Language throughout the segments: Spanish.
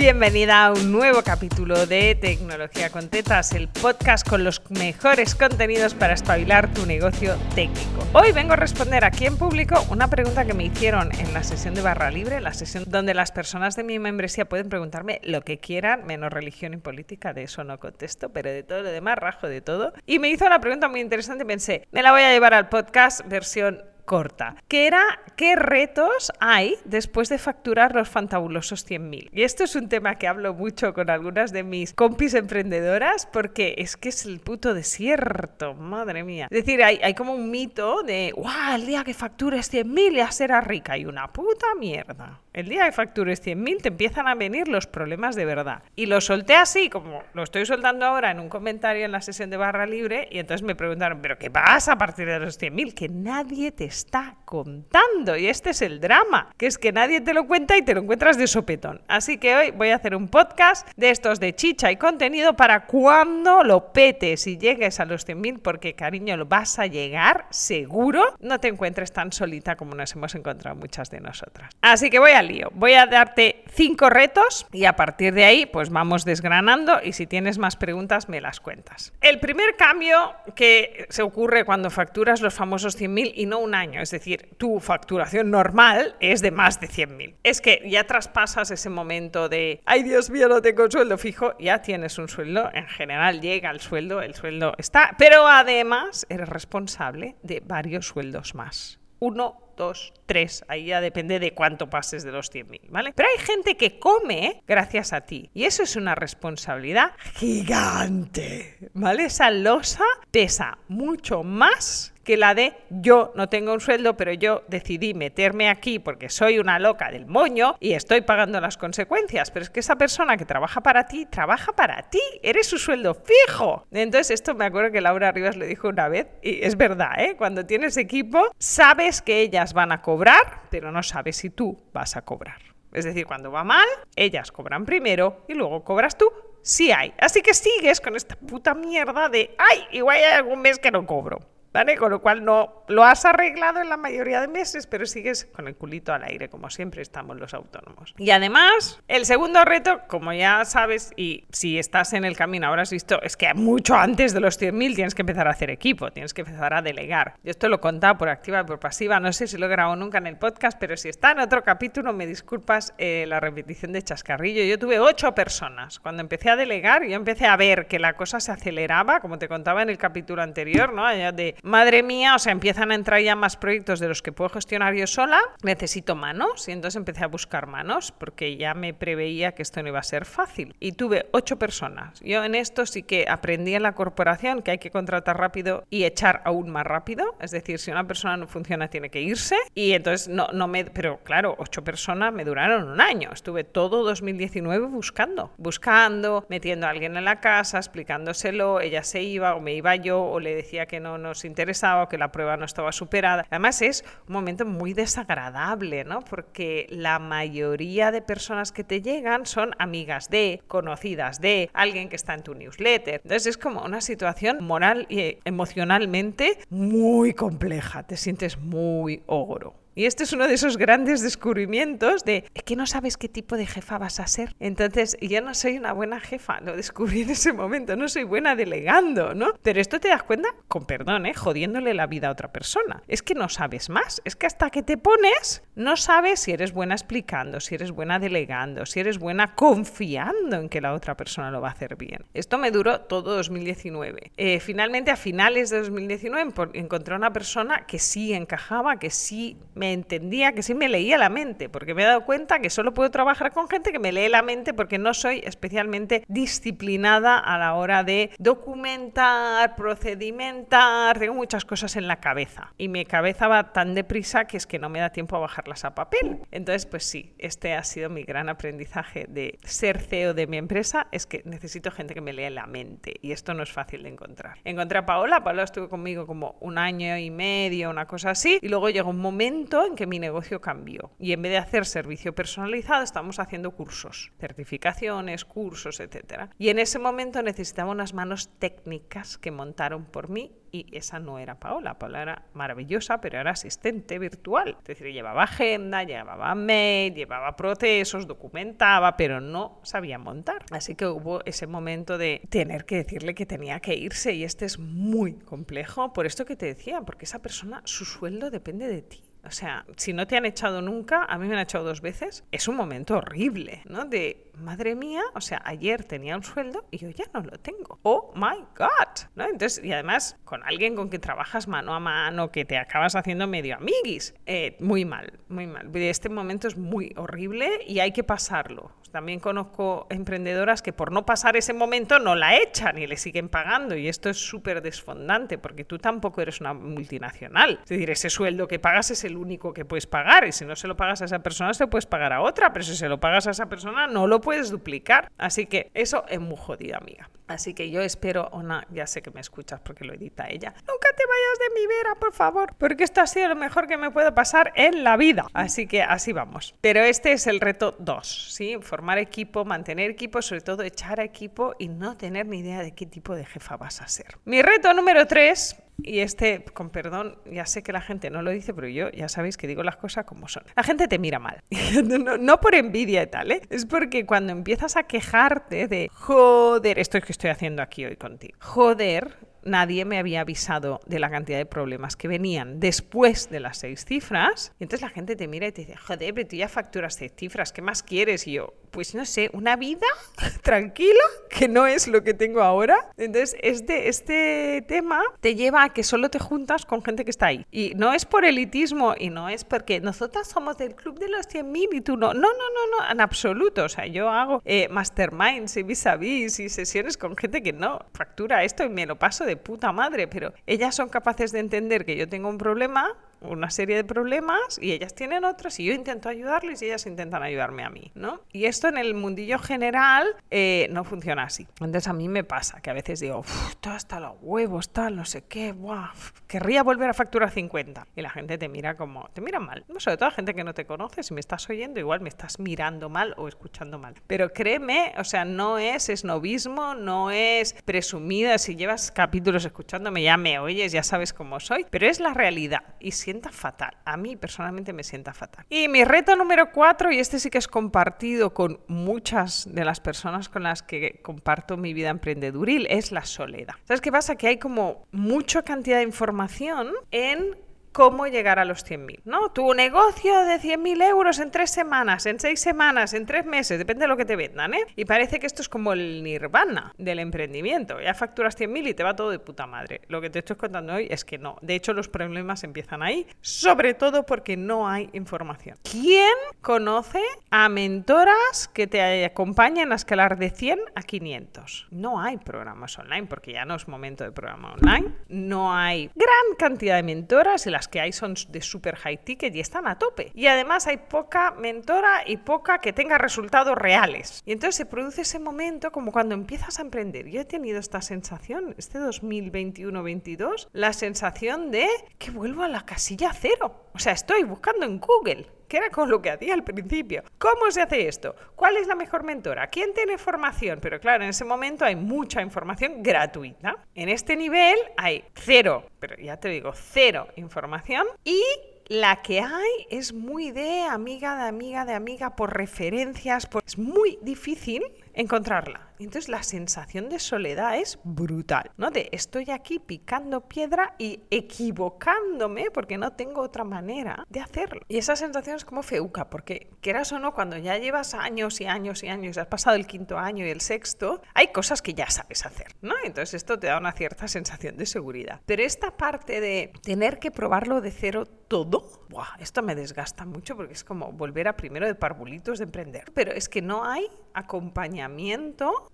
Bienvenida a un nuevo capítulo de Tecnología con Tetas, el podcast con los mejores contenidos para espabilar tu negocio técnico. Hoy vengo a responder aquí en público una pregunta que me hicieron en la sesión de barra libre, la sesión donde las personas de mi membresía pueden preguntarme lo que quieran, menos religión y política, de eso no contesto, pero de todo lo demás rajo de todo. Y me hizo una pregunta muy interesante pensé, me la voy a llevar al podcast versión corta, que era qué retos hay después de facturar los fantabulosos 100.000. Y esto es un tema que hablo mucho con algunas de mis compis emprendedoras porque es que es el puto desierto, madre mía. Es decir, hay, hay como un mito de, ¡guau! El día que factures 100.000 ya serás rica y una puta mierda. El día que factures 100.000 te empiezan a venir los problemas de verdad. Y lo solté así, como lo estoy soltando ahora en un comentario en la sesión de barra libre, y entonces me preguntaron, ¿pero qué pasa a partir de los 100.000? Que nadie te está contando. Y este es el drama, que es que nadie te lo cuenta y te lo encuentras de sopetón. Así que hoy voy a hacer un podcast de estos de chicha y contenido para cuando lo petes y llegues a los 100.000, porque cariño, lo vas a llegar seguro, no te encuentres tan solita como nos hemos encontrado muchas de nosotras. Así que voy a lío. Voy a darte cinco retos y a partir de ahí pues vamos desgranando y si tienes más preguntas me las cuentas. El primer cambio que se ocurre cuando facturas los famosos 100.000 y no un año, es decir, tu facturación normal es de más de 100.000. Es que ya traspasas ese momento de, ay Dios mío, no tengo sueldo fijo, ya tienes un sueldo, en general llega el sueldo, el sueldo está, pero además eres responsable de varios sueldos más. Uno dos, tres. Ahí ya depende de cuánto pases de los 100.000, ¿vale? Pero hay gente que come gracias a ti. Y eso es una responsabilidad gigante, ¿vale? Esa losa pesa mucho más que la de yo no tengo un sueldo, pero yo decidí meterme aquí porque soy una loca del moño y estoy pagando las consecuencias. Pero es que esa persona que trabaja para ti, trabaja para ti, eres su sueldo fijo. Entonces esto me acuerdo que Laura Rivas le dijo una vez, y es verdad, ¿eh? cuando tienes equipo, sabes que ellas van a cobrar, pero no sabes si tú vas a cobrar. Es decir, cuando va mal, ellas cobran primero y luego cobras tú si hay. Así que sigues con esta puta mierda de, ay, igual hay algún mes que no cobro. ¿Vale? Con lo cual no lo has arreglado en la mayoría de meses, pero sigues con el culito al aire, como siempre estamos los autónomos. Y además, el segundo reto, como ya sabes, y si estás en el camino, ahora has visto, es que mucho antes de los 100.000 tienes que empezar a hacer equipo, tienes que empezar a delegar. Yo esto lo he contado por activa y por pasiva, no sé si lo he grabado nunca en el podcast, pero si está en otro capítulo, me disculpas eh, la repetición de chascarrillo. Yo tuve ocho personas. Cuando empecé a delegar, yo empecé a ver que la cosa se aceleraba, como te contaba en el capítulo anterior, ¿no? Allá de madre mía, o sea, empiezan a entrar ya más proyectos de los que puedo gestionar yo sola, necesito manos y entonces empecé a buscar manos porque ya me preveía que esto no iba a ser fácil. Y tuve ocho personas. Yo en esto sí que aprendí en la corporación que hay que contratar rápido y echar aún más rápido, es decir, si una persona no funciona tiene que irse. Y entonces no, no me, pero claro, ocho personas me duraron un año, estuve todo 2019 buscando, buscando, metiendo a alguien en la casa, explicándoselo, ella se iba o me iba yo o le decía que no nos interesaba que la prueba no estaba superada. Además es un momento muy desagradable, ¿no? Porque la mayoría de personas que te llegan son amigas de, conocidas de, alguien que está en tu newsletter. Entonces es como una situación moral y emocionalmente muy compleja. Te sientes muy ogro. Y este es uno de esos grandes descubrimientos de que no sabes qué tipo de jefa vas a ser. Entonces, yo no soy una buena jefa, lo descubrí en ese momento, no soy buena delegando, ¿no? Pero esto te das cuenta, con perdón, ¿eh? jodiéndole la vida a otra persona. Es que no sabes más, es que hasta que te pones, no sabes si eres buena explicando, si eres buena delegando, si eres buena confiando en que la otra persona lo va a hacer bien. Esto me duró todo 2019. Eh, finalmente, a finales de 2019, encontré una persona que sí encajaba, que sí me entendía, que sí me leía la mente, porque me he dado cuenta que solo puedo trabajar con gente que me lee la mente porque no soy especialmente disciplinada a la hora de documentar, procedimentar, tengo muchas cosas en la cabeza y mi cabeza va tan deprisa que es que no me da tiempo a bajarlas a papel. Entonces, pues sí, este ha sido mi gran aprendizaje de ser CEO de mi empresa, es que necesito gente que me lea la mente y esto no es fácil de encontrar. Encontré a Paola, Paola estuvo conmigo como un año y medio, una cosa así, y luego llegó un momento momento en que mi negocio cambió y en vez de hacer servicio personalizado estamos haciendo cursos, certificaciones, cursos, etc. Y en ese momento necesitaba unas manos técnicas que montaron por mí y esa no era Paola. Paola era maravillosa, pero era asistente virtual. Es decir, llevaba agenda, llevaba mail, llevaba procesos, documentaba, pero no sabía montar. Así que hubo ese momento de tener que decirle que tenía que irse y este es muy complejo por esto que te decía, porque esa persona, su sueldo depende de ti. O sea, si no te han echado nunca, a mí me han echado dos veces, es un momento horrible, ¿no? De, madre mía, o sea, ayer tenía un sueldo y yo ya no lo tengo. Oh my God, ¿no? Entonces, y además, con alguien con quien trabajas mano a mano, que te acabas haciendo medio amiguis, eh, muy mal, muy mal. Este momento es muy horrible y hay que pasarlo. También conozco emprendedoras que por no pasar ese momento no la echan y le siguen pagando y esto es súper desfondante porque tú tampoco eres una multinacional. Es decir, ese sueldo que pagas es el único que puedes pagar y si no se lo pagas a esa persona se lo puedes pagar a otra, pero si se lo pagas a esa persona no lo puedes duplicar. Así que eso es muy jodido, amiga. Así que yo espero, Ona, ya sé que me escuchas porque lo edita ella. Nunca te vayas de mi vera, por favor, porque esto ha sido lo mejor que me puede pasar en la vida. Así que así vamos. Pero este es el reto 2, ¿sí? Formar equipo, mantener equipo, sobre todo echar a equipo y no tener ni idea de qué tipo de jefa vas a ser. Mi reto número 3 y este, con perdón, ya sé que la gente no lo dice, pero yo ya sabéis que digo las cosas como son. La gente te mira mal. no, por envidia y tal, ¿eh? Es porque cuando empiezas a quejarte de, joder, esto es que estoy haciendo aquí hoy contigo. Joder, nadie me había avisado de la cantidad de problemas que venían después de las seis cifras. Y entonces la gente te mira y te dice, joder, pero tú ya facturas seis cifras, ¿qué más quieres? Y yo, pues no sé, una vida tranquila, que no es lo que tengo ahora. Entonces, este, este tema te lleva a que solo te juntas con gente que está ahí. Y no es por elitismo y no es porque nosotras somos del club de los 100.000 y tú no. No, no, no, no, en absoluto. O sea, yo hago eh, masterminds y vis a vis y sesiones con gente que no factura esto y me lo paso de puta madre, pero ellas son capaces de entender que yo tengo un problema una serie de problemas y ellas tienen otras y yo intento ayudarles y ellas intentan ayudarme a mí, ¿no? Y esto en el mundillo general eh, no funciona así. Entonces a mí me pasa que a veces digo, hasta los huevos, tal, no sé qué, buah, querría volver a facturar 50. Y la gente te mira como, te mira mal. No, sobre todo gente que no te conoce, si me estás oyendo, igual me estás mirando mal o escuchando mal. Pero créeme, o sea, no es esnovismo, no es presumida. Si llevas capítulos escuchándome, ya me oyes, ya sabes cómo soy, pero es la realidad. Y si sienta fatal. A mí personalmente me sienta fatal. Y mi reto número cuatro, y este sí que es compartido con muchas de las personas con las que comparto mi vida emprendeduril, es la soledad. ¿Sabes qué pasa? Que hay como mucha cantidad de información en cómo llegar a los 100.000, ¿no? Tu negocio de 100.000 euros en tres semanas, en seis semanas, en tres meses, depende de lo que te vendan, ¿eh? Y parece que esto es como el nirvana del emprendimiento. Ya facturas 100.000 y te va todo de puta madre. Lo que te estoy contando hoy es que no. De hecho, los problemas empiezan ahí, sobre todo porque no hay información. ¿Quién conoce a mentoras que te acompañen a escalar de 100 a 500? No hay programas online porque ya no es momento de programa online. No hay gran cantidad de mentoras y las que hay son de super high ticket y están a tope. Y además hay poca mentora y poca que tenga resultados reales. Y entonces se produce ese momento como cuando empiezas a emprender. Yo he tenido esta sensación, este 2021-22, la sensación de que vuelvo a la casilla cero. O sea, estoy buscando en Google que era con lo que hacía al principio. ¿Cómo se hace esto? ¿Cuál es la mejor mentora? ¿Quién tiene formación? Pero claro, en ese momento hay mucha información gratuita. En este nivel hay cero, pero ya te digo, cero información y la que hay es muy de amiga, de amiga, de amiga, por referencias, es muy difícil encontrarla. Entonces la sensación de soledad es brutal, ¿no? De estoy aquí picando piedra y equivocándome porque no tengo otra manera de hacerlo. Y esa sensación es como feuca, porque quieras o no, cuando ya llevas años y años y años, has pasado el quinto año y el sexto, hay cosas que ya sabes hacer, ¿no? Entonces esto te da una cierta sensación de seguridad. Pero esta parte de tener que probarlo de cero todo, ¡buah! esto me desgasta mucho porque es como volver a primero de parvulitos de emprender. Pero es que no hay acompañamiento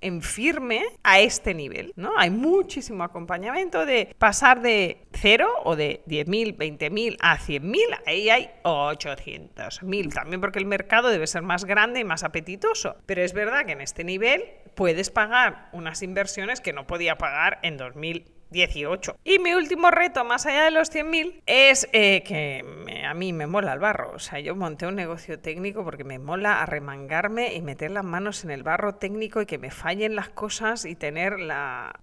en firme a este nivel, ¿no? Hay muchísimo acompañamiento de pasar de cero o de 10.000, 20.000 a 100.000, ahí hay 800.000, también porque el mercado debe ser más grande y más apetitoso, pero es verdad que en este nivel puedes pagar unas inversiones que no podía pagar en 2000 18. Y mi último reto, más allá de los 100.000, es eh, que a mí me mola el barro. O sea, yo monté un negocio técnico porque me mola arremangarme y meter las manos en el barro técnico y que me fallen las cosas y tener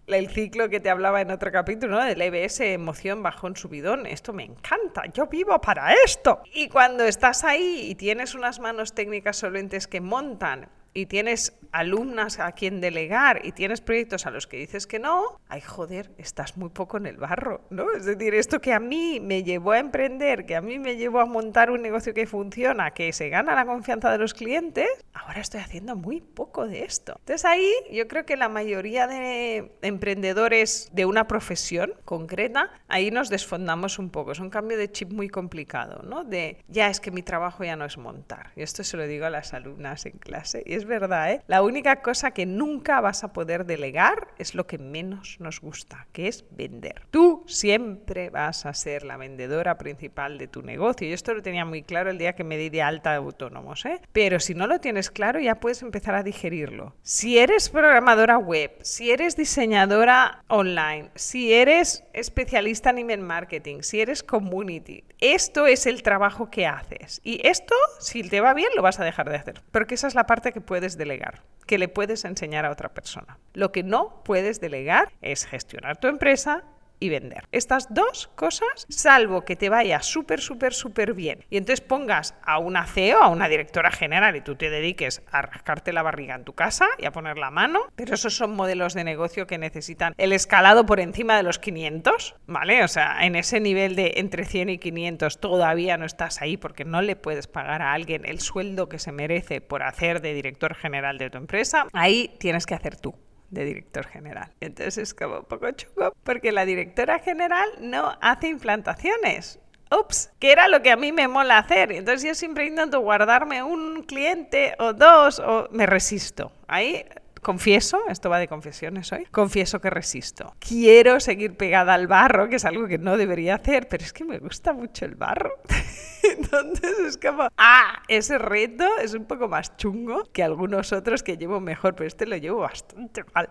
el ciclo que te hablaba en otro capítulo, ¿no? Del EBS, emoción, bajón, subidón. Esto me encanta. Yo vivo para esto. Y cuando estás ahí y tienes unas manos técnicas solventes que montan y tienes alumnas a quien delegar y tienes proyectos a los que dices que no, ay joder, estás muy poco en el barro, ¿no? Es decir, esto que a mí me llevó a emprender, que a mí me llevó a montar un negocio que funciona, que se gana la confianza de los clientes, ahora estoy haciendo muy poco de esto. Entonces ahí yo creo que la mayoría de emprendedores de una profesión concreta, ahí nos desfondamos un poco. Es un cambio de chip muy complicado, ¿no? De ya es que mi trabajo ya no es montar. Y esto se lo digo a las alumnas en clase. Es verdad, ¿eh? La única cosa que nunca vas a poder delegar es lo que menos nos gusta, que es vender. Tú siempre vas a ser la vendedora principal de tu negocio. Y esto lo tenía muy claro el día que me di de alta de autónomos, ¿eh? Pero si no lo tienes claro, ya puedes empezar a digerirlo. Si eres programadora web, si eres diseñadora online, si eres especialista en email marketing, si eres community, esto es el trabajo que haces. Y esto, si te va bien, lo vas a dejar de hacer. Porque esa es la parte que puedes delegar, que le puedes enseñar a otra persona. Lo que no puedes delegar es gestionar tu empresa, y vender. Estas dos cosas, salvo que te vaya súper, súper, súper bien y entonces pongas a una CEO, a una directora general y tú te dediques a rascarte la barriga en tu casa y a poner la mano, pero esos son modelos de negocio que necesitan el escalado por encima de los 500, ¿vale? O sea, en ese nivel de entre 100 y 500 todavía no estás ahí porque no le puedes pagar a alguien el sueldo que se merece por hacer de director general de tu empresa, ahí tienes que hacer tú de director general. Entonces es como un poco chungo porque la directora general no hace implantaciones. Ups, que era lo que a mí me mola hacer. Entonces yo siempre intento guardarme un cliente o dos o me resisto. Ahí confieso, esto va de confesiones hoy, confieso que resisto. Quiero seguir pegada al barro, que es algo que no debería hacer, pero es que me gusta mucho el barro. Entonces es como, ah, ese reto es un poco más chungo que algunos otros que llevo mejor, pero este lo llevo bastante mal.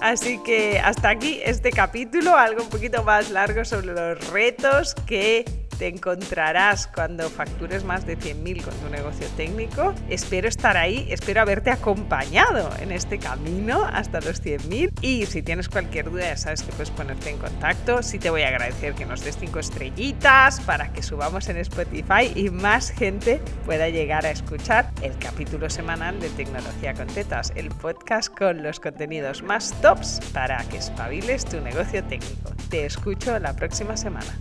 Así que hasta aquí este capítulo, algo un poquito más largo sobre los retos que te encontrarás cuando factures más de 100.000 con tu negocio técnico. Espero estar ahí, espero haberte acompañado en este camino hasta los 100.000 y si tienes cualquier duda ya sabes que puedes ponerte en contacto. Sí te voy a agradecer que nos des 5 estrellitas para que subamos en Spotify y más gente pueda llegar a escuchar el capítulo semanal de Tecnología con Tetas, el podcast con los contenidos más tops para que espabiles tu negocio técnico. Te escucho la próxima semana.